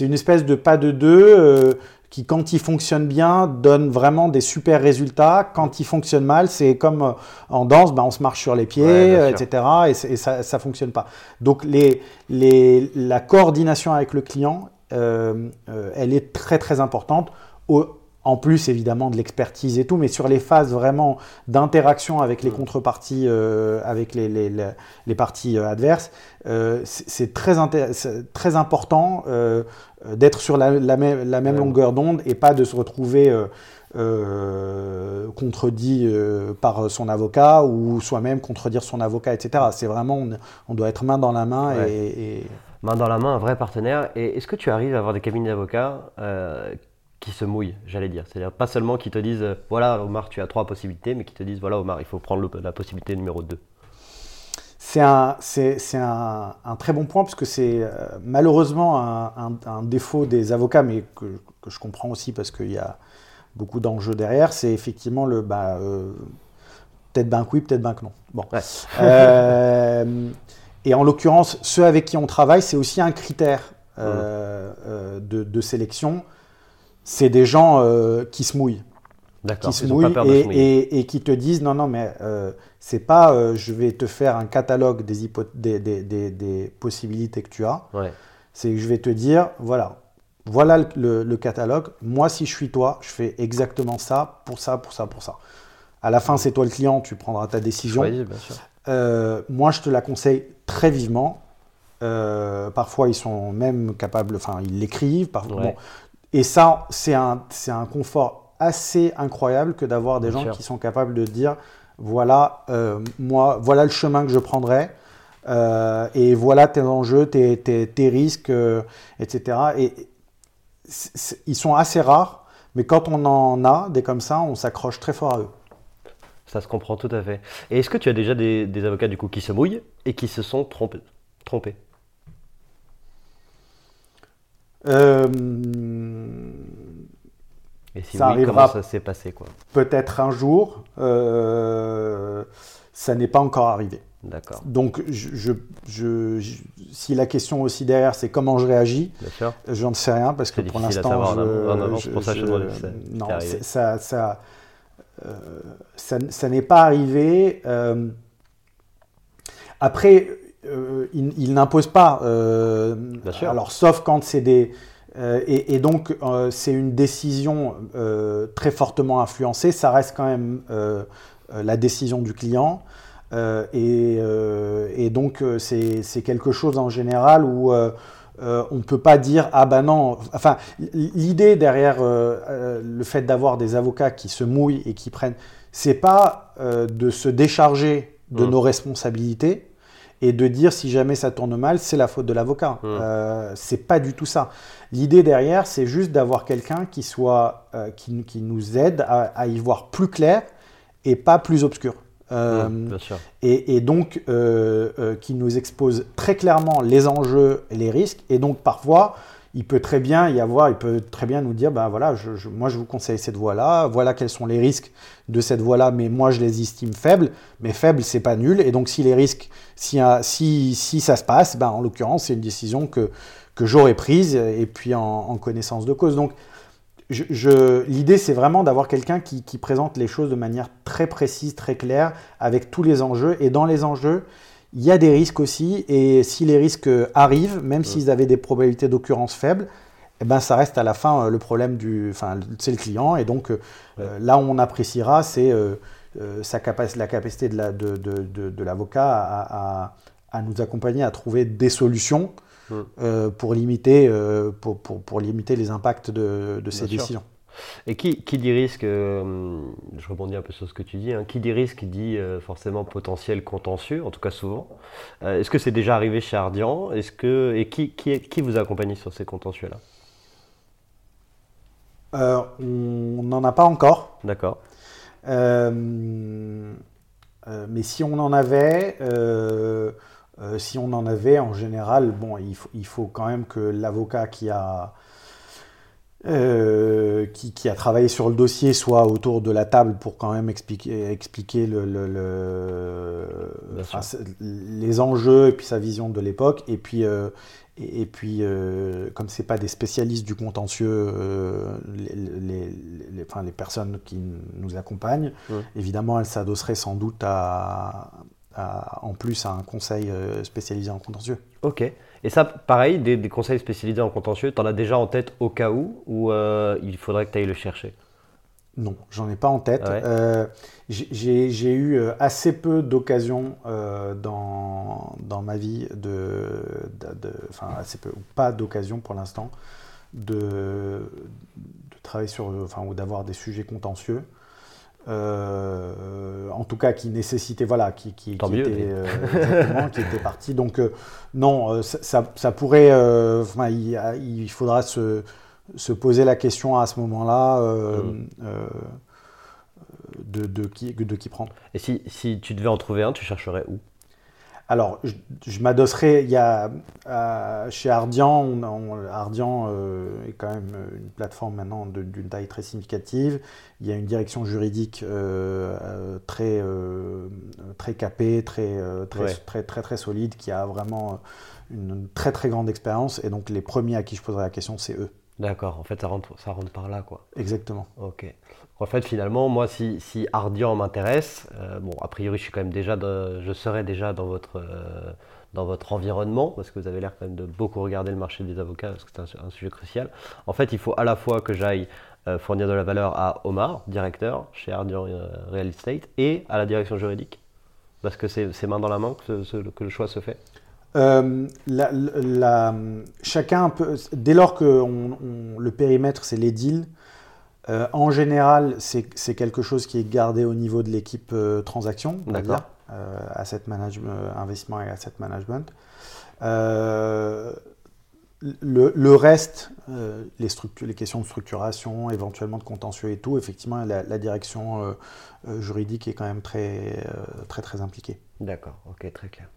une espèce de pas de deux. qui, quand il fonctionne bien, donne vraiment des super résultats. Quand il fonctionne mal, c'est comme en danse, ben on se marche sur les pieds, etc. Et, ça ne fonctionne pas. Donc les, les, la coordination avec le client euh, euh, elle est très très importante. en plus évidemment de l'expertise et tout, mais sur les phases vraiment d'interaction avec les mm. contreparties, euh, avec les, les, les, parties adverses, c'est très, très important d'être sur la, la, même, la même longueur d'onde et pas de se retrouver contredit par son avocat ou soi-même contredire son avocat, etc. C'est vraiment, on, doit être main dans la main et main dans la main, un vrai partenaire. Et est-ce que tu arrives à avoir des cabinets d'avocats euh, qui se mouillent, j'allais dire? C'est-à-dire pas seulement qui te disent, euh, voilà Omar, tu as trois possibilités, mais qui te disent, voilà Omar, il faut prendre la possibilité numéro 2 c'est un, un, un, très bon point parce que c'est euh, malheureusement un, un, défaut des avocats, mais que, que je comprends aussi parce qu'il y a beaucoup d'enjeux derrière. C'est effectivement le bah, peut-être ben oui, peut-être ben que non. Bon. Et en l'occurrence, ceux avec qui on travaille, c'est aussi un critère euh, euh, de, sélection. C'est des gens euh, qui se mouillent. Qui se mouillent et, et, qui te disent non, non, mais c'est pas je vais te faire un catalogue des, des, des, des, possibilités que tu as. C'est que je vais te dire voilà, voilà le, catalogue. Moi, si je suis toi, je fais exactement ça, pour ça, pour ça, pour ça. À la fin, c'est toi le client, tu prendras ta décision. Oui, bien sûr. Euh, moi, je te la conseille très vivement. Euh, parfois, ils sont même capables, enfin, ils l'écrivent. Et ça, c'est un, un confort assez incroyable que d'avoir des gens qui sont capables de dire voilà, euh, moi, voilà le chemin que je prendrai. et voilà tes enjeux, tes, tes, tes risques, etc. Et ils sont assez rares, mais quand on en a des comme ça, on s'accroche très fort à eux. Ça se comprend tout à fait. Et est-ce que tu as déjà des, avocats du coup qui se mouillent et qui se sont trompés, trompés? Euh, Et si ça oui, comment ça s'est passé quoi? Peut-être un jour. Euh, ça n'est pas encore arrivé. D'accord. Donc, je, je, si la question aussi derrière, c'est comment je réagis, je n'en sais rien parce que pour l'instant, je, pour ça, je, non, ça, ça, euh, ça, n'est pas arrivé. Euh, après, euh, il, n'impose pas. Alors, sauf quand c'est des. Et, donc, c'est une décision très fortement influencée. Ça reste quand même la décision du client. Et, et, donc, c'est quelque chose en général où euh, on ne peut pas dire ah ben non. Enfin, l'idée derrière euh, euh, le fait d'avoir des avocats qui se mouillent et qui prennent, c'est pas de se décharger de mmh. nos responsabilités et de dire si jamais ça tourne mal, c'est la faute de l'avocat. Mmh. Euh, c'est pas du tout ça. L'idée derrière, c'est juste d'avoir quelqu'un qui soit euh, qui, qui nous aide à, à y voir plus clair et pas plus obscur. Euh, et, et donc euh, euh, qui nous expose très clairement les enjeux et les risques. Et donc parfois, il peut très bien y avoir, il peut très bien nous dire, ben voilà, je, je- moi je vous conseille cette voie-là, voilà quels sont les risques de cette voie-là, mais moi je les estime faibles. Mais faibles, c'est pas nul. Et donc si les risques, si, si, si ça se passe, ben, en l'occurrence, c'est une décision que, que j'aurais prise et puis en, en connaissance de cause. Donc je, je- l'idée, c'est vraiment d'avoir quelqu'un qui, qui présente les choses de manière très précise, très claire, avec tous les enjeux. Et dans les enjeux, il y a des risques aussi. Et si les risques arrivent, même s'ils avaient des probabilités d'occurrence faibles, eh ben, ça reste à la fin euh, le problème du, enfin, c'est le client. Et donc euh, là où on appréciera, c'est euh, sa capac- la capacité de, la- de, de- de- de l'avocat à, à- à nous accompagner à trouver des solutions Mm. euh, pour, limiter, euh, pour, pour, pour limiter les impacts de, de ces sûr. décisions. Et qui, qui dit risque, euh, je rebondis un peu sur ce que tu dis, hein, qui dit risque dit euh, forcément potentiel contentieux, en tout cas souvent. Euh, Est-ce que c'est déjà arrivé chez Ardian? Est-ce que, Et qui, qui, qui vous a accompagné sur ces contentieux-là? On n'en a pas encore. D'accord. Mais si on en avait, euh, si on en avait, en général, bon, il faut, il faut quand même que l'avocat qui a, euh, qui, qui a travaillé sur le dossier soit autour de la table pour quand même expliquer, expliquer le, le- le- Bien enfin, sûr. c'est- les enjeux et puis sa vision de l'époque. Et puis, euh, et, et puis comme c'est pas des spécialistes du contentieux, les, les- les- enfin, les personnes qui nous accompagnent, Ouais. évidemment, elles s'adosseraient sans doute à, à- en plus à un conseil euh, spécialisé en contentieux. Ok. Et ça, pareil, des, des conseils spécialisés en contentieux, tu en as déjà en tête au cas où, ou euh, il faudrait que tu ailles le chercher? Non, j'en ai pas en tête. Ouais. Euh, j'ai- eu assez peu d'occasions euh, dans, dans ma vie de- enfin assez peu, ou pas d'occasion pour l'instant de, de travailler sur, enfin ou d'avoir des sujets contentieux. Euh, en tout cas, qui nécessitaient, voilà, qui, mieux, euh, qui étaient partis. Donc euh, non, ça, pourrait, enfin, il, faudra se, se poser la question à ce moment-là Mm. de, de qui, de qui prendre. Et si, si tu devais en trouver un, tu chercherais où? Alors, je, je m'adosserai, il y a, euh, chez Ardian, on, on- Ardian euh, est quand même une plateforme maintenant d'une taille très significative. Il y a une direction juridique euh, euh, très, euh, très capée, très, euh, très, Ouais. très, très, très solide, qui a vraiment une très très grande expérience. Et donc, les premiers à qui je poserai la question, c'est eux. D'accord, en fait, ça rentre, ça rentre par là, quoi. Exactement. Ok. En fait, finalement, moi, si, si Ardian m'intéresse, euh, bon, a priori, je suis quand même déjà, de- je serai déjà dans votre, euh, dans votre environnement, parce que vous avez l'air quand même de beaucoup regarder le marché des avocats, parce que c'est un, su- un sujet crucial. En fait, il faut à la fois que j'aille euh, fournir de la valeur à Omar, directeur chez Ardian Real Estate, et à la direction juridique, parce que c'est c'est main dans la main que, ce- ce- que le choix se fait. Euh, la- la- chacun peut, dès lors que on- on- le périmètre c'est les deals, euh, en général c'est quelque chose qui est gardé au niveau de l'équipe euh, transaction, D'accord. euh, asset management, investissement et asset management. Le, le reste, les, questions de structuration, éventuellement de contentieux et tout, effectivement, la, la direction juridique est quand même très, très, très impliquée. D'accord, ok, très clair.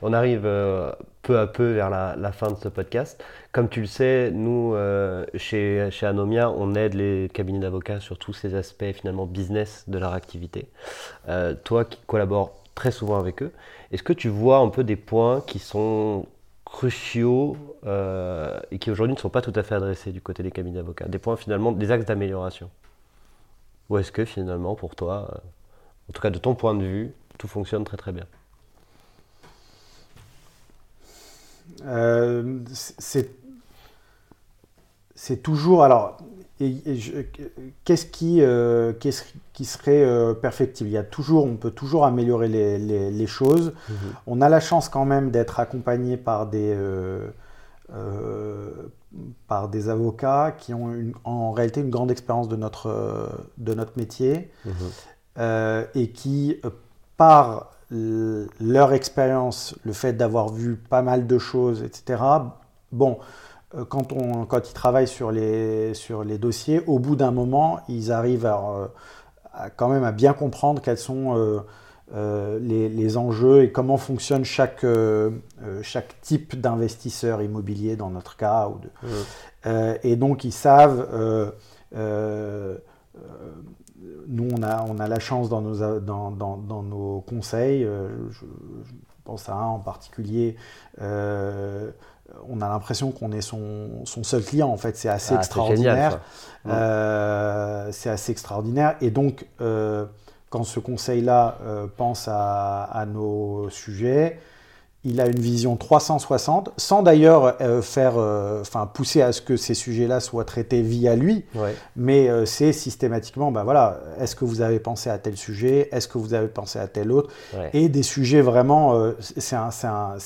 On arrive euh, peu à peu vers la, fin de ce podcast. Comme tu le sais, nous, euh, chez, chez Anomia, on aide les cabinets d'avocats sur tous ces aspects finalement business de leur activité. Euh, toi qui collabores très souvent avec eux, est-ce que tu vois un peu des points qui sont cruciaux et qui aujourd'hui ne sont pas tout à fait adressés du côté des cabinets d'avocats? Des points finalement, des axes d'amélioration? Ou est-ce que finalement pour toi, en tout cas de ton point de vue, tout fonctionne très très bien. Euh, c'est c'est toujours alors et- et je- qu'est-ce qui euh, qu'est-ce qui serait euh, perfectible? Il y a toujours on peut toujours améliorer les, les- les choses. On a la chance quand même d'être accompagné par des par des avocats qui ont une- en réalité une grande expérience de notre de notre métier. Euh, et qui, par leur expérience, le fait d'avoir vu pas mal de choses, etc. Bon, euh, quand, on, quand ils travaillent sur les, sur les dossiers, au bout d'un moment, ils arrivent à, quand même à bien comprendre quels sont les, les, enjeux et comment fonctionne chaque, chaque type d'investisseur immobilier dans notre cas. Ou de, et donc, ils savent nous, on a, on a la chance dans nos, dans, dans, nos conseils, euh, je, pense à un en particulier, euh, on a l'impression qu'on est son, son, seul client, en fait, c'est assez ah, extraordinaire. Euh, c'est assez extraordinaire. Et donc, quand ce conseil-là pense à, à, nos sujets, il a une vision 360, sans d'ailleurs euh, faire, euh, enfin pousser à ce que ces sujets-là soient traités via lui, mais euh, c'est systématiquement, ben voilà, est-ce que vous avez pensé à tel sujet, est-ce que vous avez pensé à tel autre, et des sujets vraiment, c'est un, un,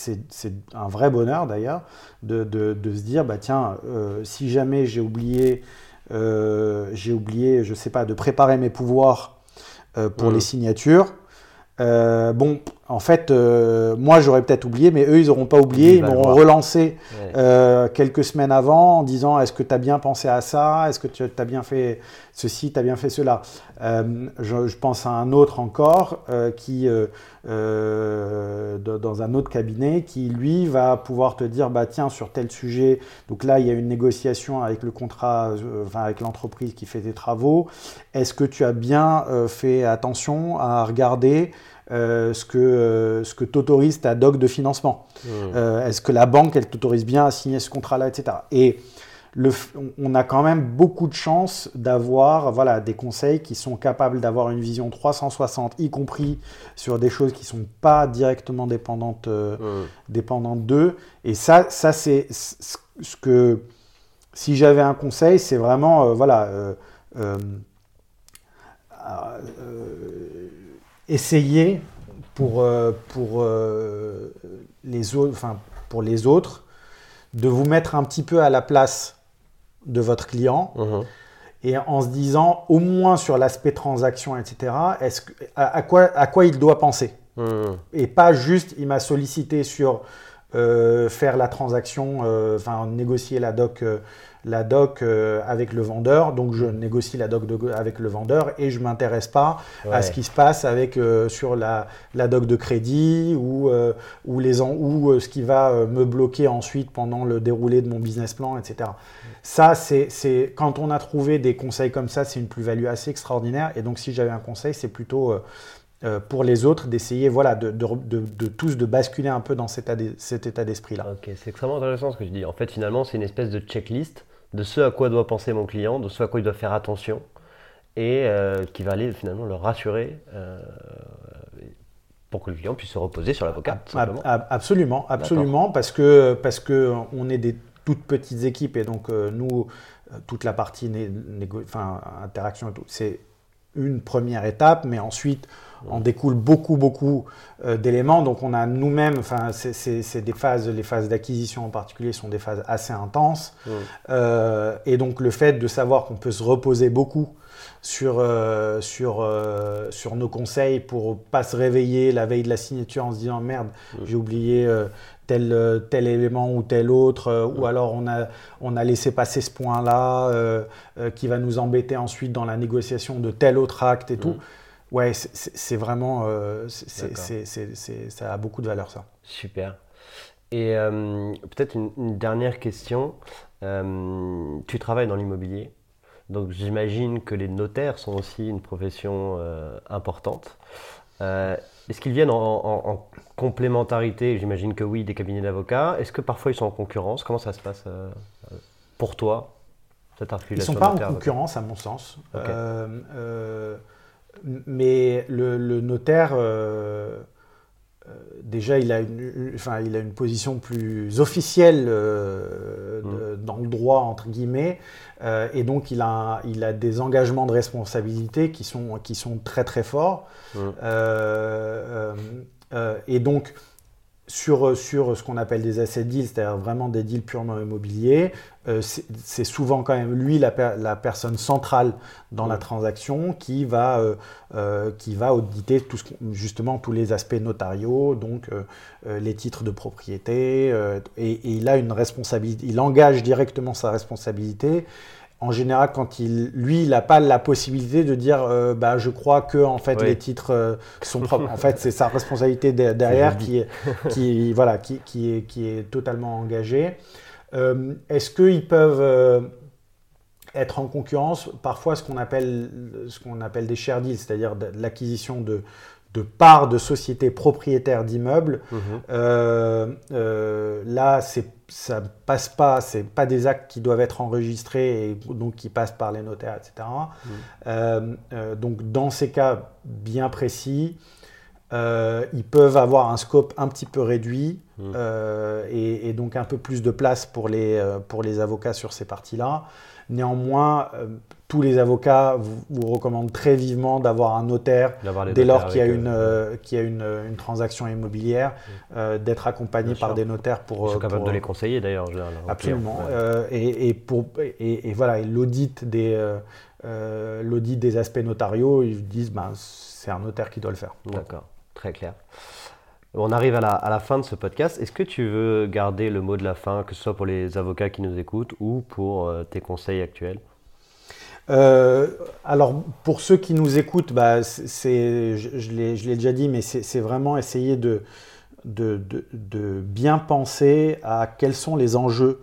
un, vrai bonheur d'ailleurs de, de, de, se dire, bah tiens, si jamais j'ai oublié, j'ai oublié, je sais pas, de préparer mes pouvoirs pour mm. les signatures. bon, en fait, euh, moi j'aurais peut-être oublié, mais eux ils n'auront pas oublié, ils m'auront relancé euh, quelques semaines avant en disant est-ce que tu as bien pensé à ça? Est-ce que tu as bien fait ceci, tu as bien fait cela? Euh, je, pense à un autre encore qui, dans un autre cabinet, qui lui va pouvoir te dire bah tiens sur tel sujet, donc là il y a une négociation avec le contrat, enfin avec l'entreprise qui fait des travaux. Est-ce que tu as bien fait attention à regarder euh, ce que, euh, ce que t'autorise ta doc de financement. Mmh. Euh, est-ce que la banque, elle t'autorise bien à signer ce contrat-là, etc. Et le, on a quand même beaucoup de chance d'avoir voilà, des conseils qui sont capables d'avoir une vision 360, y compris sur des choses qui ne sont pas directement dépendantes, mmh. dépendantes d'eux. Et ça, ça c'est ce que, si j'avais un conseil, c'est vraiment, voilà, essayer pour, euh, pour, euh, les autres, enfin, pour les autres de vous mettre un petit peu à la place de votre client uh-huh. et en se disant au moins sur l'aspect transaction, etc., est-ce que, à, quoi, à quoi il doit penser? Uh-huh. Et pas juste il m'a sollicité sur euh, faire la transaction, enfin négocier la doc la doc euh, avec le vendeur, donc je négocie la doc avec le vendeur et je ne m'intéresse pas à ce qui se passe avec, euh, sur la, la, doc de crédit ou, euh, ou, les ou ce qui va me bloquer ensuite pendant le déroulé de mon business plan, etc. Ça, c'est quand on a trouvé des conseils comme ça, c'est une plus-value assez extraordinaire. Et donc, si j'avais un conseil, c'est plutôt pour les autres d'essayer voilà, de, de, de, tous de basculer un peu dans cet, état d'esprit-là. Ok, c'est extrêmement intéressant ce que je dis. En fait, finalement, c'est une espèce de checklist de ce à quoi doit penser mon client, de ce à quoi il doit faire attention, et euh, qui va aller finalement le rassurer euh, pour que le client puisse se reposer sur l'avocat. Absolument, absolument, parce que, parce que on est des toutes petites équipes et donc euh, nous, toute la partie enfin, interaction et tout, c'est une première étape, mais ensuite en découle beaucoup, beaucoup euh, d'éléments. Donc on a nous-mêmes, enfin, c'est des phases, les phases d'acquisition en particulier sont des phases assez intenses. Euh, et donc le fait de savoir qu'on peut se reposer beaucoup sur, euh, sur, sur nos conseils pour pas se réveiller la veille de la signature en se disant merde, j'ai oublié tel, tel élément ou tel autre, ou alors on a, on a laissé passer ce point-là qui va nous embêter ensuite dans la négociation de tel autre acte et tout. Ouais, c'est vraiment. Euh, ça a beaucoup de valeur, ça. Super. Et euh, peut-être une, dernière question. Euh, tu travailles dans l'immobilier, donc j'imagine que les notaires sont aussi une profession importante. Est-ce qu'ils viennent en, complémentarité? J'imagine que oui, des cabinets d'avocats. Est-ce que parfois ils sont en concurrence? Comment ça se passe pour toi cette Ils ne sont pas en concurrence, à mon sens mais le, notaire, euh, euh, déjà, il a, une, enfin, il a une position plus officielle euh, mm. dans le droit, entre guillemets, et donc il a, il a des engagements de responsabilité qui sont, qui sont très très forts. Mm. et donc, sur, sur ce qu'on appelle des asset deals, c'est-à-dire vraiment des deals purement immobiliers, euh, c'est souvent quand même lui la, la personne centrale dans la transaction qui va, euh, euh, qui va auditer tout ce, justement tous les aspects notariaux, donc les titres de propriété, et, et, il a une responsabilité, il engage directement sa responsabilité en général, quand il, lui, il n'a pas la possibilité de dire, euh, bah, je crois que en fait les titres euh, sont propres. en fait, c'est sa responsabilité derrière qui est, qui, voilà, qui, qui, est, qui est totalement engagée. Euh, est-ce qu'ils peuvent être en concurrence? Parfois, ce qu'on appelle, ce qu'on appelle des share deals, c'est-à-dire de l'acquisition de, de parts de sociétés propriétaires d'immeubles. Mhm. Euh, euh, là, ça ne passe pas, c'est pas des actes qui doivent être enregistrés et donc qui passent par les notaires, etc. Mhm. Euh, donc dans ces cas bien précis, ils peuvent avoir un scope un petit peu réduit mhm. et, et, donc un peu plus de place pour les, pour les avocats sur ces parties-là. Néanmoins, tous les avocats vous, recommandent très vivement d'avoir un notaire dès lors qu'il y a, une, euh, a une, une, transaction immobilière, euh, d'être accompagné par des notaires pour. Ils sont euh, capables de les conseiller d'ailleurs. Absolument. et, et, pour, et, voilà, l'audit des, l'audit des aspects notariaux, ils disent ben, c'est un notaire qui doit le faire. D'accord, très clair. On arrive à la, à la, fin de ce podcast. Est-ce que tu veux garder le mot de la fin, que ce soit pour les avocats qui nous écoutent ou pour tes conseils actuels? Euh, alors, pour ceux qui nous écoutent, bah, c'est, je, je l'ai déjà dit, mais c'est vraiment essayer de, de, de, bien penser à quels sont les enjeux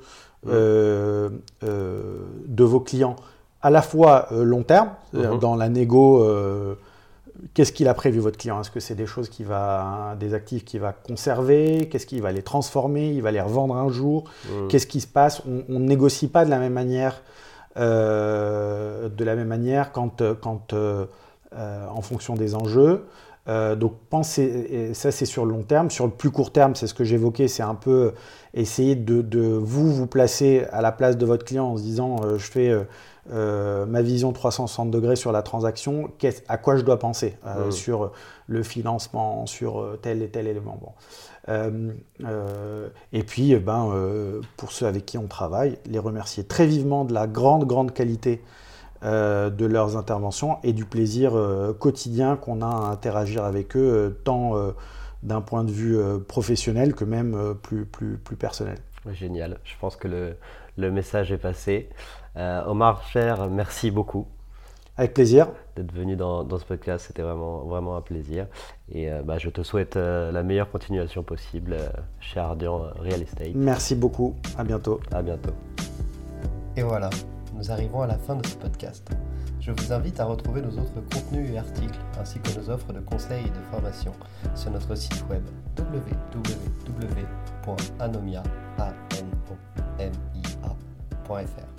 euh, euh, de vos clients, à la fois long terme, mhm. dans la négo. Qu'est-ce qu'il a prévu votre client? Est-ce que c'est des choses qui va, des actifs qu'il va conserver? Qu'est-ce qu'il va les transformer? Il va les revendre un jour? Qu'est-ce qui se passe? On ne négocie pas de la même manière euh, de la même manière quand, quand euh, euh, en fonction des enjeux. donc pensez, ça c'est sur le long terme. Sur le plus court terme, c'est ce que j'évoquais, c'est un peu essayer de, de, vous vous placer à la place de votre client en se disant je fais ma vision 360 degrés sur la transaction, à quoi je dois penser mmh. sur le financement, sur tel et tel élément. Bon. Euh, euh, et puis, eh ben, euh, pour ceux avec qui on travaille, les remercier très vivement de la grande, grande qualité de leurs interventions et du plaisir quotidien qu'on a à interagir avec eux, tant d'un point de vue professionnel que même plus, plus, plus personnel. Génial, je pense que le, le message est passé. Omar Cher, merci beaucoup. Avec plaisir. D'être venu dans, ce podcast, c'était vraiment, vraiment un plaisir. Et euh, bah, je te souhaite euh, la meilleure continuation possible euh, chez Ardian Real Estate. Merci beaucoup. À bientôt. À bientôt. Et voilà, nous arrivons à la fin de ce podcast. Je vous invite à retrouver nos autres contenus et articles, ainsi que nos offres de conseils et de formation sur notre site web www.anomia.fr.